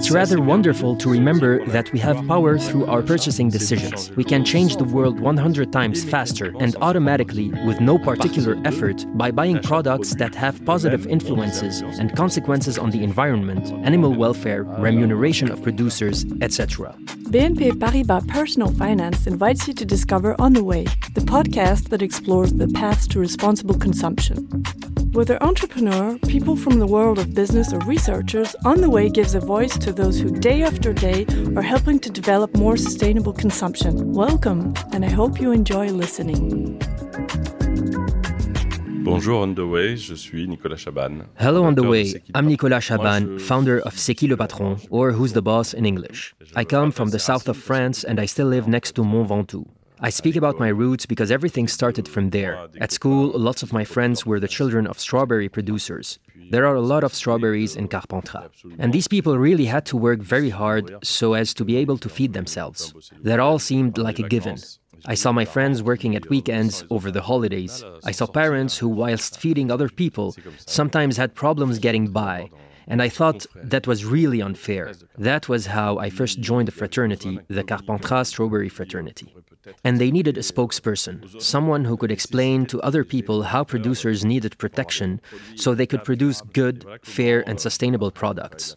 It's rather wonderful to remember that we have power through our purchasing decisions. We can change the world 100 times faster and automatically with no particular effort by buying products that have positive influences and consequences on the environment, animal welfare, remuneration of producers, etc. BNP Paribas Personal Finance invites you to discover On the Way, the podcast that explores the paths to responsible consumption. Whether entrepreneur, people from the world of business, or researchers, On the Way gives a voice to those who day after day are helping to develop more sustainable consumption. Welcome, and I hope you enjoy listening. Bonjour On The Way, je suis Nicolas Chabanne. Hello On The Way, I'm Nicolas Chabanne, founder of C'est qui le patron, or Who's the Boss in English. I come from the south of France and I still live next to Mont Ventoux. I speak about my roots because everything started from there. At school, lots of my friends were the children of strawberry producers. There are a lot of strawberries in Carpentras. And these people really had to work very hard so as to be able to feed themselves. That all seemed like a given. I saw my friends working at weekends over the holidays. I saw parents who, whilst feeding other people, sometimes had problems getting by. And I thought that was really unfair. That was how I first joined the fraternity, the Carpentras Strawberry Fraternity. And they needed a spokesperson, someone who could explain to other people how producers needed protection so they could produce good, fair, and sustainable products.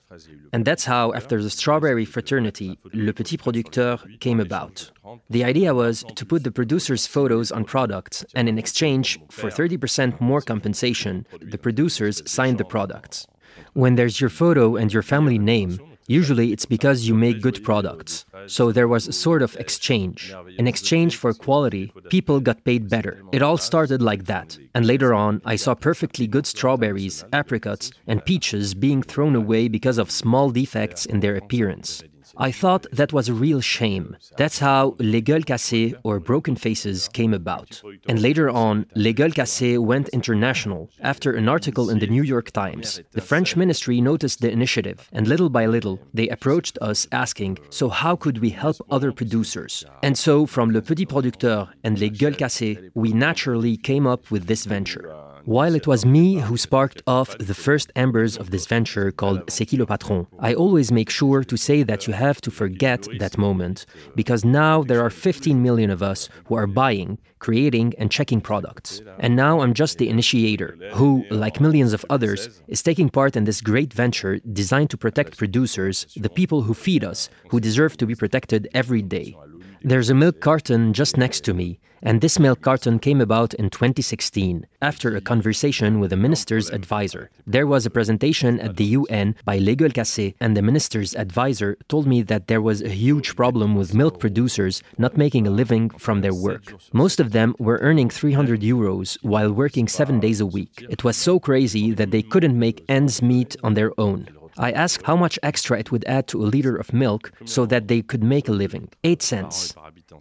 And that's how, after the Strawberry Fraternity, Le Petit Producteur came about. The idea was to put the producers' photos on products, and in exchange for 30% more compensation, the producers signed the products. When there's your photo and your family name, usually it's because you make good products. So there was a sort of exchange. In exchange for quality, people got paid better. It all started like that. And later on, I saw perfectly good strawberries, apricots, and peaches being thrown away because of small defects in their appearance. I thought that was a real shame. That's how Les Gueules Cassées, or Broken Faces, came about. And later on, Les Gueules Cassées went international after an article in the New York Times. The French ministry noticed the initiative, and little by little, they approached us asking, so how could we help other producers? And so, from Le Petit Producteur and Les Gueules Cassées, we naturally came up with this venture. While it was me who sparked off the first embers of this venture called C'est qui le patron, I always make sure to say that you have to forget that moment because now there are 15 million of us who are buying, creating, and checking products. And now I'm just the initiator who, like millions of others, is taking part in this great venture designed to protect producers, the people who feed us, who deserve to be protected every day. There's a milk carton just next to me, and this milk carton came about in 2016 after a conversation with the minister's advisor. There was a presentation at the UN by Les Gueules Cassées, and the minister's advisor told me that there was a huge problem with milk producers not making a living from their work. Most of them were earning 300 euros while working seven days a week. It was so crazy that they couldn't make ends meet on their own. I asked how much extra it would add to a liter of milk so that they could make a living. Eight cents.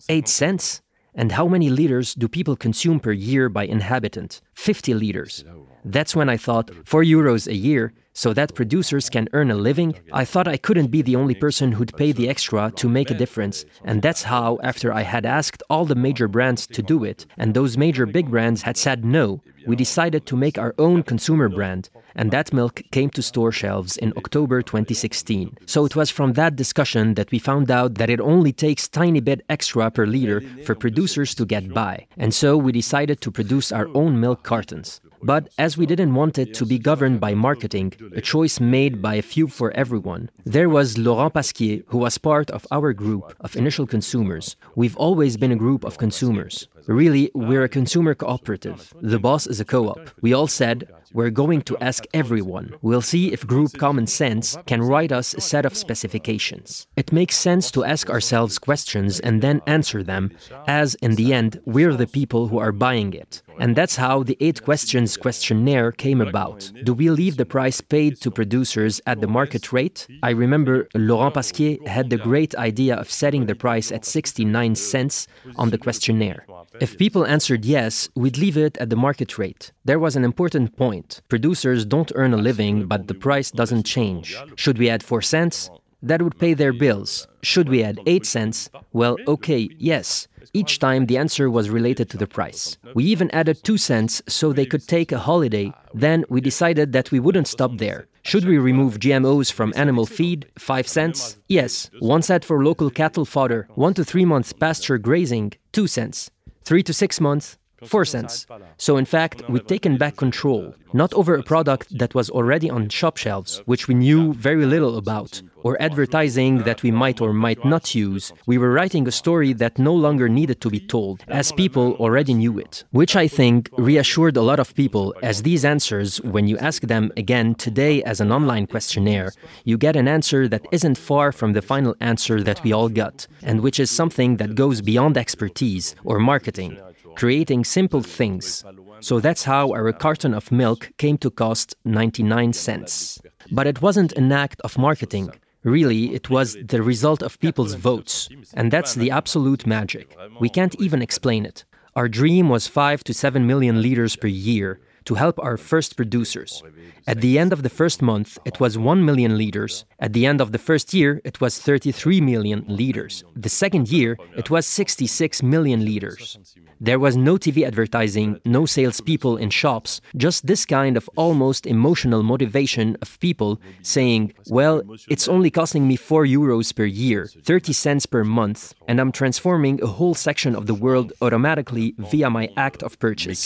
Eight cents? And how many liters do people consume per year by inhabitant? 50 liters. That's when I thought, 4 euros a year, so that producers can earn a living, I thought I couldn't be the only person who'd pay the extra to make a difference. And that's how, after I had asked all the major brands to do it, and those major big brands had said no, we decided to make our own consumer brand. And that milk came to store shelves in October 2016. So it was from that discussion that we found out that it only takes tiny bit extra per liter for producers to get by. And so we decided to produce our own milk cartons. But as we didn't want it to be governed by marketing, a choice made by a few for everyone, there was Laurent Pasquier, who was part of our group of initial consumers. We've always been a group of consumers. Really, we're a consumer cooperative. The boss is a co op. We all said, we're going to ask everyone. We'll see if Group Common Sense can write us a set of specifications. It makes sense to ask ourselves questions and then answer them, as in the end, we're the people who are buying it. And that's how the eight questions questionnaire came about. Do we leave the price paid to producers at the market rate? I remember Laurent Pasquier had the great idea of setting the price at 69 cents on the questionnaire. If people answered yes, we'd leave it at the market rate. There was an important point. Producers don't earn a living, but the price doesn't change. Should we add 4 cents? That would pay their bills. Should we add 8 cents? Well, okay, yes. Each time the answer was related to the price. We even added 2 cents so they could take a holiday. Then we decided that we wouldn't stop there. Should we remove GMOs from animal feed? 5 cents? Yes. One set for local cattle fodder. 1 to 3 months pasture grazing? 2 cents. 3 to 6 months? 4 cents. So, in fact, we'd taken back control, not over a product that was already on shop shelves, which we knew very little about, or advertising that we might or might not use. We were writing a story that no longer needed to be told, as people already knew it, which I think reassured a lot of people, as these answers, when you ask them again today as an online questionnaire, you get an answer that isn't far from the final answer that we all got, and which is something that goes beyond expertise or marketing creating simple things. So that's how our carton of milk came to cost 99 cents. But it wasn't an act of marketing. Really, it was the result of people's votes. And that's the absolute magic. We can't even explain it. Our dream was 5 to 7 million liters per year to help our first producers. At the end of the first month, it was 1 million liters. At the end of the first year, it was 33 million liters. The second year, it was 66 million liters. There was no TV advertising, no salespeople in shops, just this kind of almost emotional motivation of people saying, Well, it's only costing me 4 euros per year, 30 cents per month, and I'm transforming a whole section of the world automatically via my act of purchase.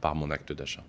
Par mon acte d'achat.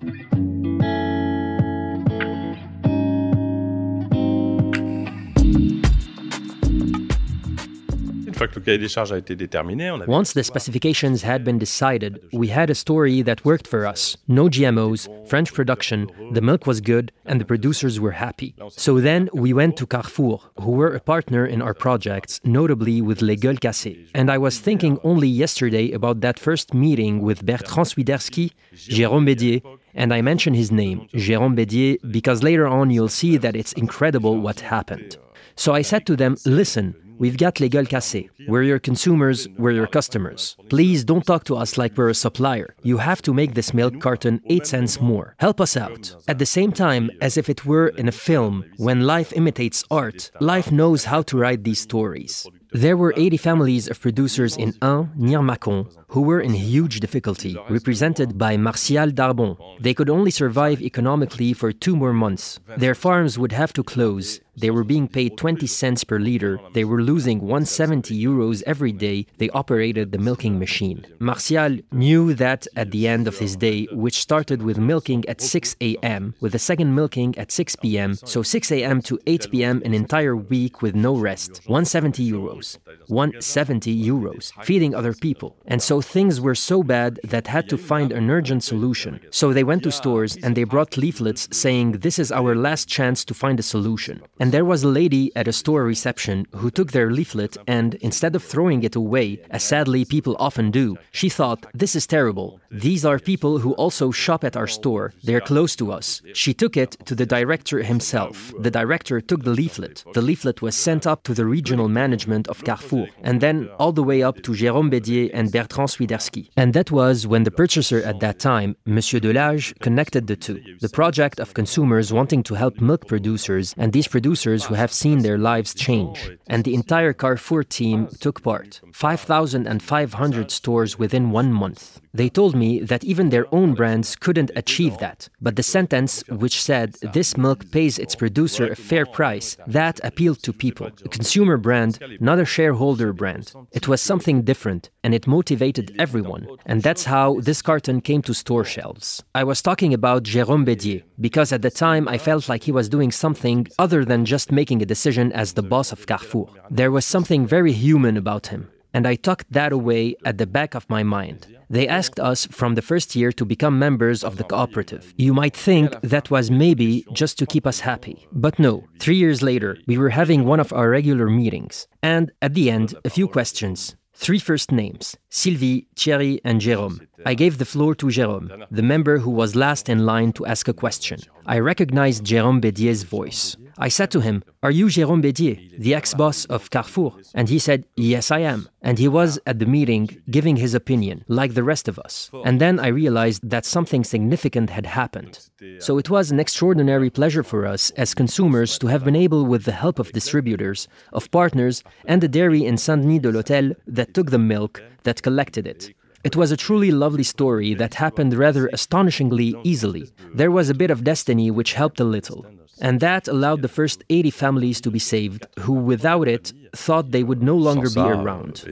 Once the specifications had been decided, we had a story that worked for us. No GMOs, French production, the milk was good, and the producers were happy. So then we went to Carrefour, who were a partner in our projects, notably with Les Gueules Cassées. And I was thinking only yesterday about that first meeting with Bertrand Swiderski, Jérôme Bédier, and I mention his name, Jérôme Bédier, because later on you'll see that it's incredible what happened. So I said to them, listen, We've got Les Gueules Cassées. We're your consumers, we're your customers. Please don't talk to us like we're a supplier. You have to make this milk carton 8 cents more. Help us out. At the same time, as if it were in a film, when life imitates art, life knows how to write these stories. There were 80 families of producers in Ain, near Mâcon, who were in huge difficulty, represented by Martial Darbon. They could only survive economically for two more months. Their farms would have to close. They were being paid 20 cents per liter. They were losing 170 euros every day they operated the milking machine. Martial knew that at the end of his day, which started with milking at 6 a.m., with the second milking at 6 p.m., so 6 a.m. to 8 p.m. an entire week with no rest, 170 euros. 170 euros, feeding other people. And so things were so bad that had to find an urgent solution. So they went to stores and they brought leaflets saying, This is our last chance to find a solution. And there was a lady at a store reception who took their leaflet and, instead of throwing it away, as sadly people often do, she thought, This is terrible. These are people who also shop at our store. They're close to us. She took it to the director himself. The director took the leaflet. The leaflet was sent up to the regional management of Carrefour, and then all the way up to Jérôme Bédier and Bertrand Swiderski. And that was when the purchaser at that time, Monsieur Delage, connected the two. The project of consumers wanting to help milk producers and these producers who have seen their lives change. And the entire Carrefour team took part. 5,500 stores within one month. They told me that even their own brands couldn't achieve that. But the sentence which said, this milk pays its producer a fair price, that appealed to people. A consumer brand, not a shareholder brand. It was something different, and it motivated everyone. And that's how this carton came to store shelves. I was talking about Jérôme Bédier, because at the time I felt like he was doing something other than just making a decision as the boss of Carrefour. There was something very human about him and I tucked that away at the back of my mind. They asked us from the first year to become members of the cooperative. You might think that was maybe just to keep us happy. But no, three years later, we were having one of our regular meetings. And at the end, a few questions. Three first names Sylvie, Thierry, and Jérôme. I gave the floor to Jérôme, the member who was last in line to ask a question. I recognized Jérôme Bédier's voice. I said to him, Are you Jérôme Bédier, the ex boss of Carrefour? And he said, Yes, I am. And he was at the meeting giving his opinion, like the rest of us. And then I realized that something significant had happened. So it was an extraordinary pleasure for us as consumers to have been able, with the help of distributors, of partners, and the dairy in Saint Denis de l'Hôtel that took the milk, that collected it. It was a truly lovely story that happened rather astonishingly easily. There was a bit of destiny which helped a little. And that allowed the first 80 families to be saved, who without it thought they would no longer be around.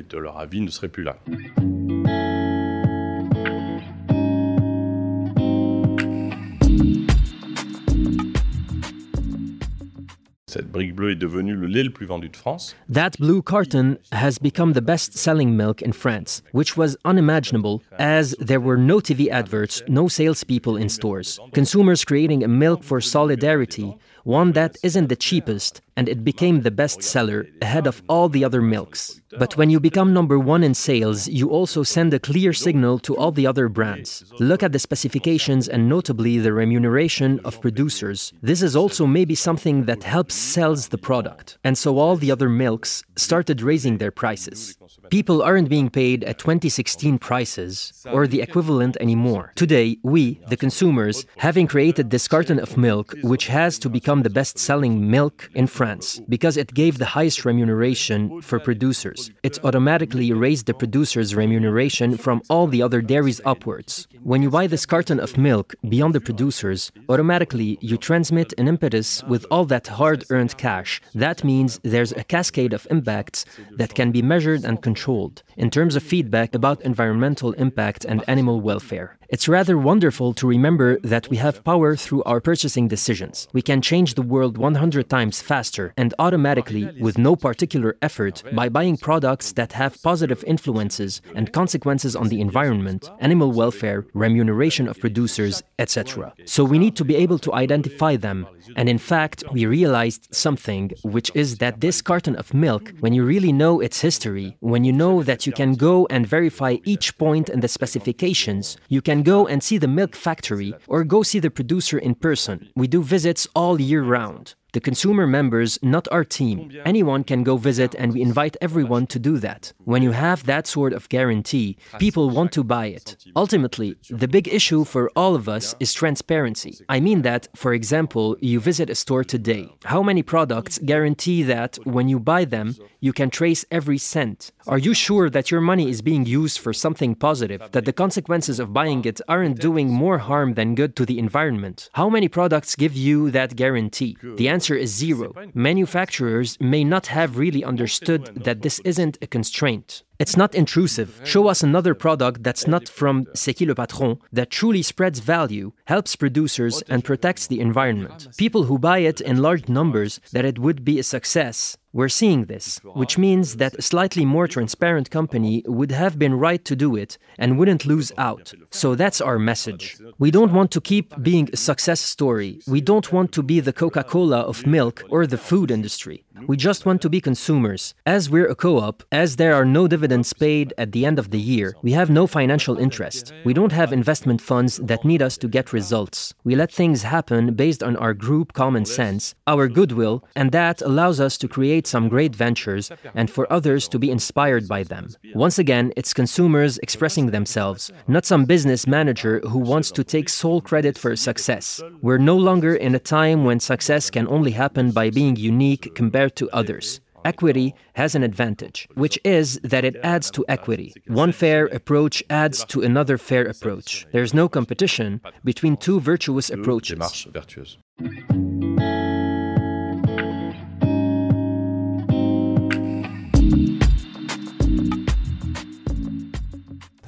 That blue carton has become the best selling milk in France, which was unimaginable as there were no TV adverts, no salespeople in stores. Consumers creating a milk for solidarity, one that isn't the cheapest, and it became the best seller ahead of all the other milks. But when you become number one in sales, you also send a clear signal to all the other brands. Look at the specifications and notably the remuneration of producers. This is also maybe something that helps sells the product. And so all the other milks started raising their prices. People aren't being paid at 2016 prices or the equivalent anymore. Today, we, the consumers, having created this carton of milk, which has to become the best selling milk in France because it gave the highest remuneration for producers. It automatically raised the producer's remuneration from all the other dairies upwards. When you buy this carton of milk beyond the producers, automatically you transmit an impetus with all that hard earned cash. That means there's a cascade of impacts that can be measured and controlled in terms of feedback about environmental impact and animal welfare. It's rather wonderful to remember that we have power through our purchasing decisions. We can change the world 100 times faster and automatically with no particular effort by buying products that have positive influences and consequences on the environment, animal welfare, remuneration of producers, etc. So we need to be able to identify them. And in fact, we realized something, which is that this carton of milk, when you really know its history, when you know that you can go and verify each point in the specifications, you can go and see the milk factory or go see the producer in person. We do visits all year round. The consumer members, not our team. Anyone can go visit, and we invite everyone to do that. When you have that sort of guarantee, people want to buy it. Ultimately, the big issue for all of us is transparency. I mean that, for example, you visit a store today. How many products guarantee that when you buy them, you can trace every cent? Are you sure that your money is being used for something positive, that the consequences of buying it aren't doing more harm than good to the environment? How many products give you that guarantee? The answer is zero. Manufacturers may not have really understood that this isn't a constraint. It's not intrusive. Show us another product that's not from C'est qui le patron, that truly spreads value, helps producers, and protects the environment. People who buy it in large numbers, that it would be a success. We're seeing this, which means that a slightly more transparent company would have been right to do it and wouldn't lose out. So that's our message. We don't want to keep being a success story. We don't want to be the Coca Cola of milk or the food industry. We just want to be consumers. As we're a co op, as there are no dividends paid at the end of the year, we have no financial interest. We don't have investment funds that need us to get results. We let things happen based on our group common sense, our goodwill, and that allows us to create some great ventures and for others to be inspired by them. Once again, it's consumers expressing themselves, not some business manager who wants to take sole credit for success. We're no longer in a time when success can only happen by being unique compared to others. Equity has an advantage, which is that it adds to equity. One fair approach adds to another fair approach. There's no competition between two virtuous approaches. démarches vertueuses.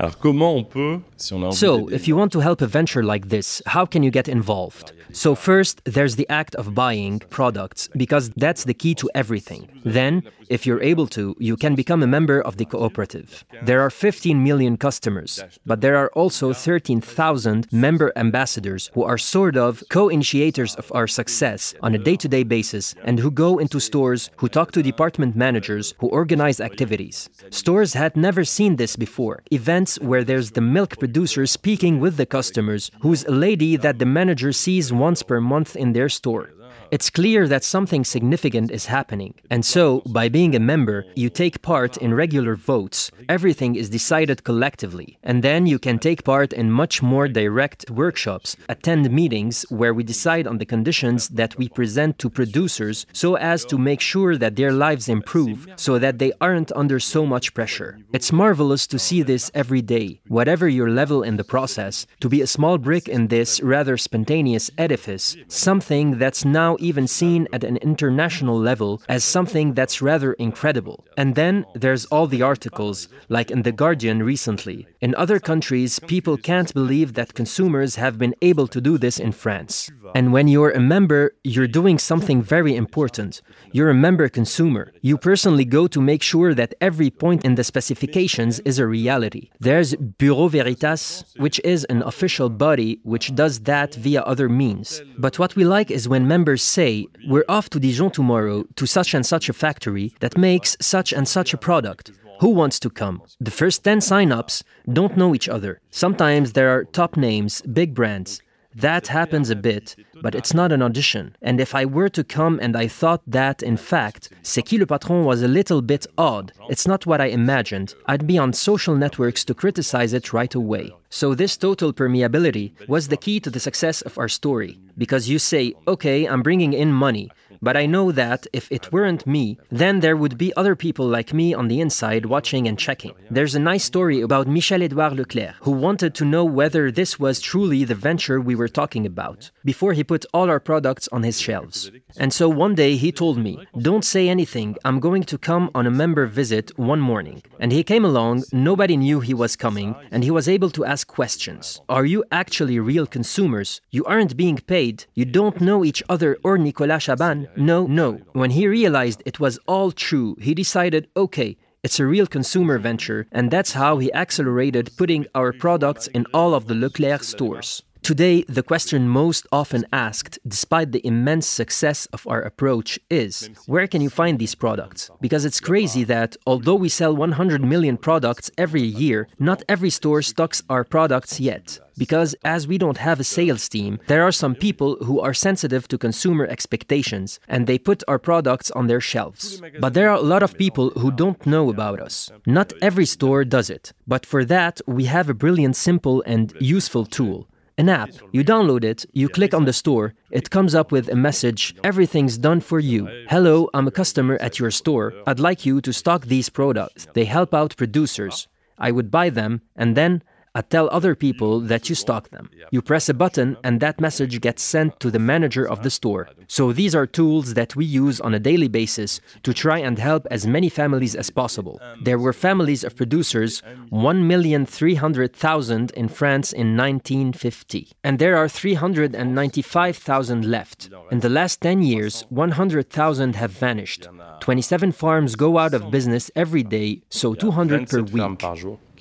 Alors comment on peut, si on a envie So, if you want to help a venture like this, how can you get involved? So, first, there's the act of buying products, because that's the key to everything. Then, if you're able to, you can become a member of the cooperative. There are 15 million customers, but there are also 13,000 member ambassadors who are sort of co initiators of our success on a day to day basis and who go into stores, who talk to department managers, who organize activities. Stores had never seen this before. Events where there's the milk producer speaking with the customers, who's a lady that the manager sees once per month in their store. It's clear that something significant is happening. And so, by being a member, you take part in regular votes. Everything is decided collectively. And then you can take part in much more direct workshops, attend meetings where we decide on the conditions that we present to producers so as to make sure that their lives improve, so that they aren't under so much pressure. It's marvelous to see this every day, whatever your level in the process, to be a small brick in this rather spontaneous edifice, something that's now even seen at an international level as something that's rather incredible. And then there's all the articles, like in The Guardian recently. In other countries, people can't believe that consumers have been able to do this in France. And when you're a member, you're doing something very important. You're a member consumer. You personally go to make sure that every point in the specifications is a reality. There's Bureau Veritas, which is an official body which does that via other means. But what we like is when members say, We're off to Dijon tomorrow to such and such a factory that makes such and such a product. Who wants to come? The first 10 sign-ups don't know each other. Sometimes there are top names, big brands. That happens a bit, but it's not an audition. And if I were to come and I thought that, in fact, C'est qui le patron was a little bit odd, it's not what I imagined, I'd be on social networks to criticize it right away. So, this total permeability was the key to the success of our story. Because you say, okay, I'm bringing in money, but I know that if it weren't me, then there would be other people like me on the inside watching and checking. There's a nice story about Michel Edouard Leclerc, who wanted to know whether this was truly the venture we were talking about, before he put all our products on his shelves. And so one day he told me, Don't say anything, I'm going to come on a member visit one morning. And he came along, nobody knew he was coming, and he was able to ask questions. Are you actually real consumers? You aren't being paid, you don't know each other or Nicolas Chabanne, no, no. When he realized it was all true, he decided okay, it's a real consumer venture, and that's how he accelerated putting our products in all of the Leclerc stores. Today, the question most often asked, despite the immense success of our approach, is where can you find these products? Because it's crazy that, although we sell 100 million products every year, not every store stocks our products yet. Because as we don't have a sales team, there are some people who are sensitive to consumer expectations and they put our products on their shelves. But there are a lot of people who don't know about us. Not every store does it. But for that, we have a brilliant, simple, and useful tool an app. You download it, you click on the store, it comes up with a message everything's done for you. Hello, I'm a customer at your store. I'd like you to stock these products. They help out producers. I would buy them, and then I tell other people that you stock them. You press a button and that message gets sent to the manager of the store. So these are tools that we use on a daily basis to try and help as many families as possible. There were families of producers, 1,300,000 in France in 1950. And there are 395,000 left. In the last 10 years, 100,000 have vanished. 27 farms go out of business every day, so 200 per week.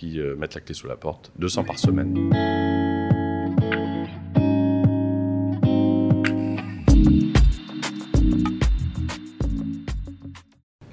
Qui euh, mettent la clé sous la porte, 200 par semaine.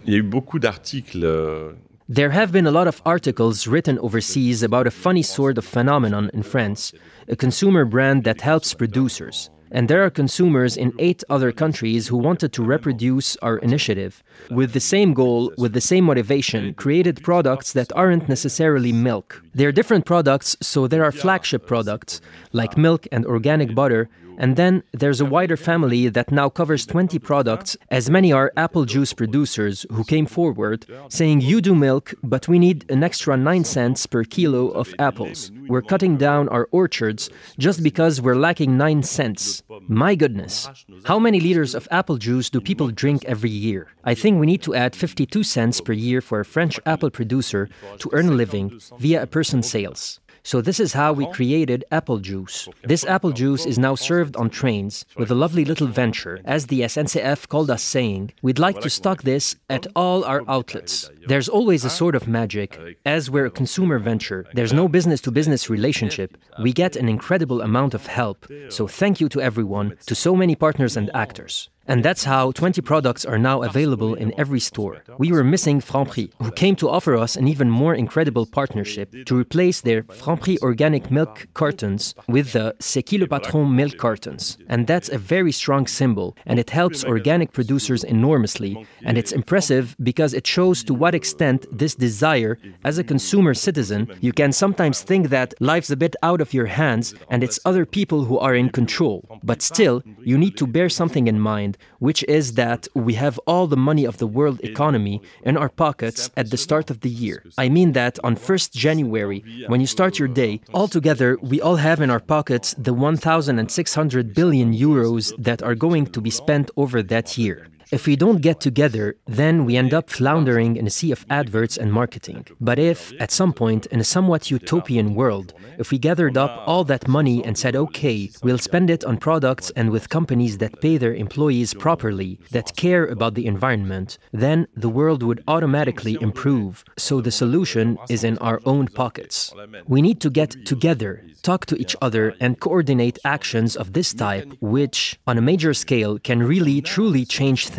Il y a eu beaucoup d'articles euh, There have been a lot of articles written overseas about a funny sort of phenomenon in France, a consumer brand that helps producers. And there are consumers in eight other countries who wanted to reproduce our initiative with the same goal, with the same motivation, created products that aren't necessarily milk. They're different products, so there are flagship products like milk and organic butter and then there's a wider family that now covers 20 products, as many are apple juice producers who came forward saying, You do milk, but we need an extra 9 cents per kilo of apples. We're cutting down our orchards just because we're lacking 9 cents. My goodness. How many liters of apple juice do people drink every year? I think we need to add 52 cents per year for a French apple producer to earn a living via a person's sales. So this is how we created apple juice. This apple juice is now served on trains with a lovely little venture, as the SNCF called us saying, we'd like to stock this at all our outlets. There's always a sort of magic. As we're a consumer venture, there's no business to business relationship. We get an incredible amount of help. So thank you to everyone, to so many partners and actors. And that's how 20 products are now available in every store. We were missing Franprix, who came to offer us an even more incredible partnership to replace their Franprix organic milk cartons with the C'est qui le patron milk cartons. And that's a very strong symbol, and it helps organic producers enormously. And it's impressive because it shows to what extent this desire, as a consumer citizen, you can sometimes think that life's a bit out of your hands and it's other people who are in control. But still, you need to bear something in mind which is that we have all the money of the world economy in our pockets at the start of the year. I mean that on 1st January, when you start your day, altogether we all have in our pockets the 1,600 billion euros that are going to be spent over that year. If we don't get together, then we end up floundering in a sea of adverts and marketing. But if, at some point, in a somewhat utopian world, if we gathered up all that money and said, okay, we'll spend it on products and with companies that pay their employees properly, that care about the environment, then the world would automatically improve. So the solution is in our own pockets. We need to get together, talk to each other, and coordinate actions of this type, which, on a major scale, can really truly change things.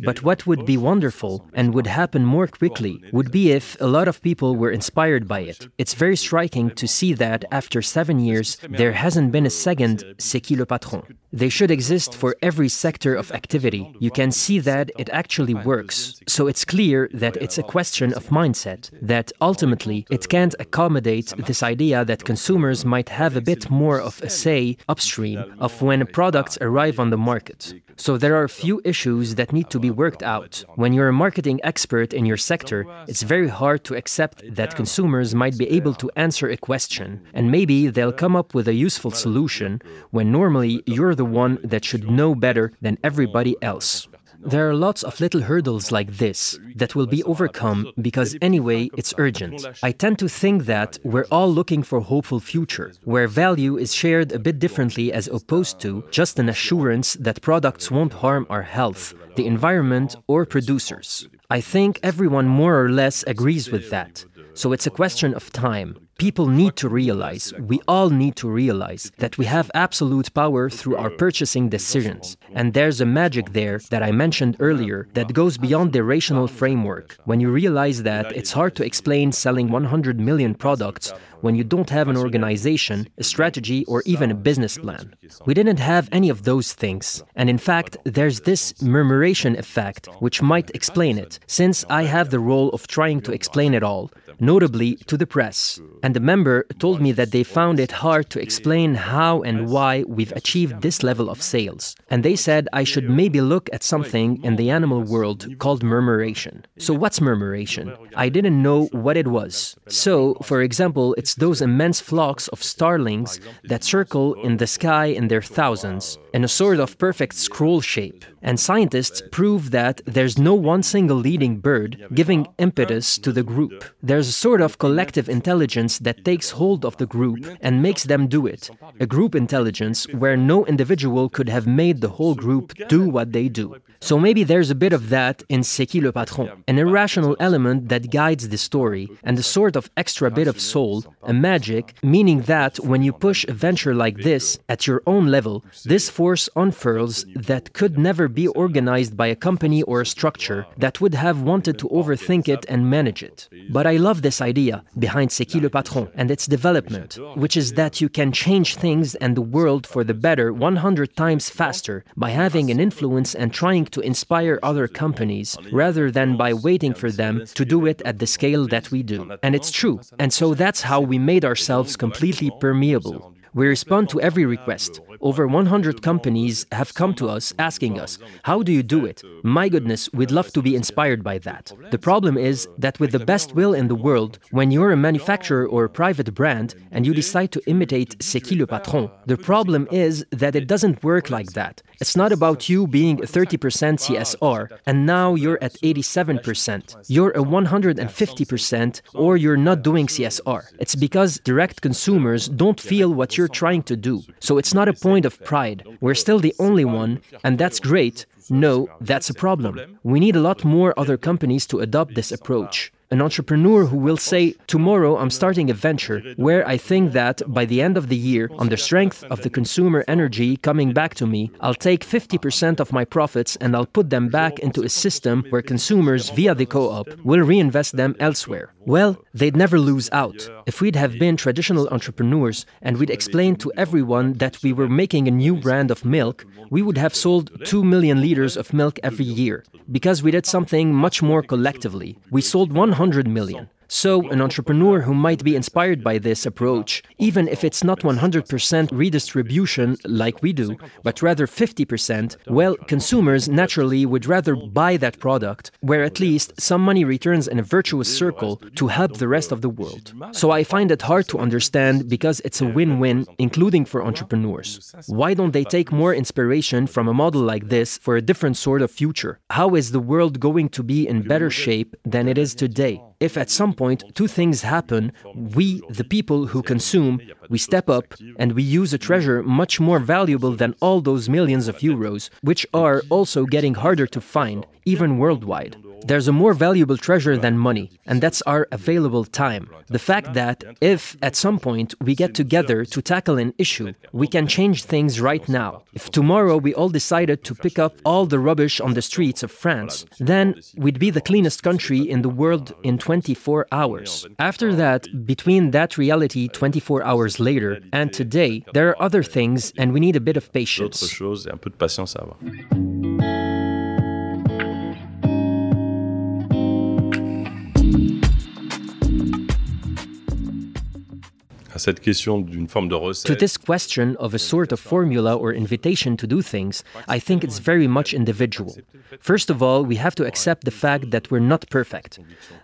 But what would be wonderful and would happen more quickly would be if a lot of people were inspired by it. It's very striking to see that after seven years, there hasn't been a second C'est qui le patron? They should exist for every sector of activity. You can see that it actually works. So it's clear that it's a question of mindset, that ultimately it can't accommodate this idea that consumers might have a bit more of a say upstream of when products arrive on the market. So there are a few issues that need to be worked out. When you're a marketing expert in your sector, it's very hard to accept that consumers might be able to answer a question, and maybe they'll come up with a useful solution when normally you're the one that should know better than everybody else. There are lots of little hurdles like this that will be overcome because anyway it's urgent. I tend to think that we're all looking for a hopeful future where value is shared a bit differently as opposed to just an assurance that products won't harm our health, the environment or producers. I think everyone more or less agrees with that. So it's a question of time. People need to realize, we all need to realize, that we have absolute power through our purchasing decisions. And there's a magic there that I mentioned earlier that goes beyond the rational framework. When you realize that it's hard to explain selling 100 million products when you don't have an organization, a strategy, or even a business plan. We didn't have any of those things. And in fact, there's this murmuration effect, which might explain it, since I have the role of trying to explain it all, notably to the press. And the member told me that they found it hard to explain how and why we've achieved this level of sales. And they said I should maybe look at something in the animal world called murmuration. So, what's murmuration? I didn't know what it was. So, for example, it's those immense flocks of starlings that circle in the sky in their thousands, in a sort of perfect scroll shape. And scientists prove that there's no one single leading bird giving impetus to the group. There's a sort of collective intelligence that takes hold of the group and makes them do it. A group intelligence where no individual could have made the whole group do what they do. So maybe there's a bit of that in C'est qui le patron, an irrational element that guides the story, and a sort of extra bit of soul, a magic, meaning that when you push a venture like this at your own level, this force unfurls that could never be organized by a company or a structure that would have wanted to overthink it and manage it. But I love this idea behind C'est qui le patron and its development, which is that you can change things and the world for the better 100 times faster by having an influence and trying to inspire other companies rather than by waiting for them to do it at the scale that we do. And it's true. And so that's how we made ourselves completely permeable. We respond to every request. Over 100 companies have come to us asking us, How do you do it? My goodness, we'd love to be inspired by that. The problem is that, with the best will in the world, when you're a manufacturer or a private brand and you decide to imitate C'est qui le patron, the problem is that it doesn't work like that. It's not about you being 30% CSR and now you're at 87%. You're a 150% or you're not doing CSR. It's because direct consumers don't feel what you're trying to do. So it's not a point of pride. We're still the only one, and that's great. No, that's a problem. We need a lot more other companies to adopt this approach an entrepreneur who will say, Tomorrow I'm starting a venture where I think that by the end of the year, on the strength of the consumer energy coming back to me, I'll take 50% of my profits and I'll put them back into a system where consumers via the co op will reinvest them elsewhere. Well, they'd never lose out. If we'd have been traditional entrepreneurs and we'd explained to everyone that we were making a new brand of milk, we would have sold 2 million liters of milk every year. Because we did something much more collectively. We sold 100 million. So, an entrepreneur who might be inspired by this approach, even if it's not 100% redistribution like we do, but rather 50%, well, consumers naturally would rather buy that product, where at least some money returns in a virtuous circle to help the rest of the world. So, I find it hard to understand because it's a win win, including for entrepreneurs. Why don't they take more inspiration from a model like this for a different sort of future? How is the world going to be in better shape than it is today? If at some point two things happen, we, the people who consume, we step up and we use a treasure much more valuable than all those millions of euros, which are also getting harder to find, even worldwide. There's a more valuable treasure than money, and that's our available time. The fact that if at some point we get together to tackle an issue, we can change things right now. If tomorrow we all decided to pick up all the rubbish on the streets of France, then we'd be the cleanest country in the world in 24 hours. After that, between that reality 24 hours later and today, there are other things, and we need a bit of patience. Cette question d'une forme de recette. To this question of a sort of formula or invitation to do things, I think it's very much individual. First of all, we have to accept the fact that we're not perfect.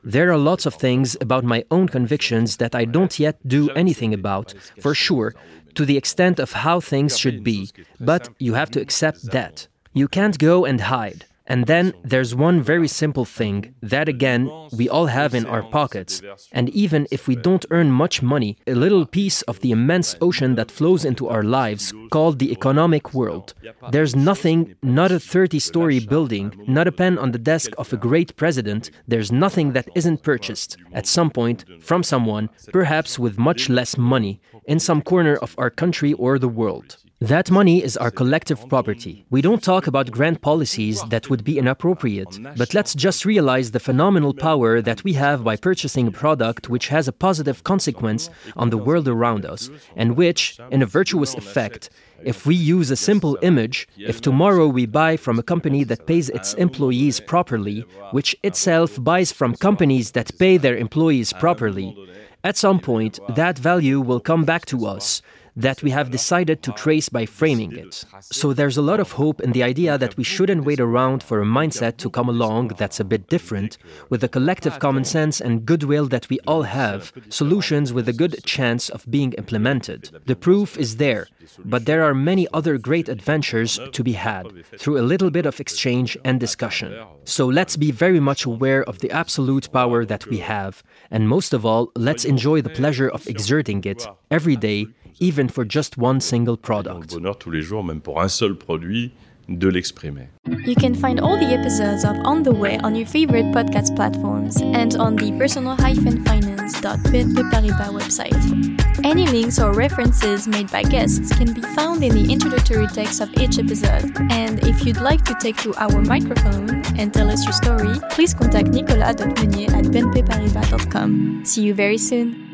There are lots of things about my own convictions that I don't yet do anything about, for sure, to the extent of how things should be, but you have to accept that. You can't go and hide. And then there's one very simple thing that, again, we all have in our pockets. And even if we don't earn much money, a little piece of the immense ocean that flows into our lives, called the economic world. There's nothing, not a 30 story building, not a pen on the desk of a great president, there's nothing that isn't purchased, at some point, from someone, perhaps with much less money, in some corner of our country or the world. That money is our collective property. We don't talk about grand policies that would be inappropriate, but let's just realize the phenomenal power that we have by purchasing a product which has a positive consequence on the world around us, and which, in a virtuous effect, if we use a simple image, if tomorrow we buy from a company that pays its employees properly, which itself buys from companies that pay their employees properly, at some point that value will come back to us that we have decided to trace by framing it. So there's a lot of hope in the idea that we shouldn't wait around for a mindset to come along that's a bit different, with the collective common sense and goodwill that we all have, solutions with a good chance of being implemented. The proof is there, but there are many other great adventures to be had through a little bit of exchange and discussion. So let's be very much aware of the absolute power that we have, and most of all, let's enjoy the pleasure of exerting it every day even for just one single product. bonheur tous les jours, même pour un seul produit, de l'exprimer. You can find all the episodes of On the Way on your favorite podcast platforms and on the personal-finance.bnp Paribas website. Any links or references made by guests can be found in the introductory text of each episode. And if you'd like to take to our microphone and tell us your story, please contact nicolas.meunier at bnpparibas.com. See you very soon.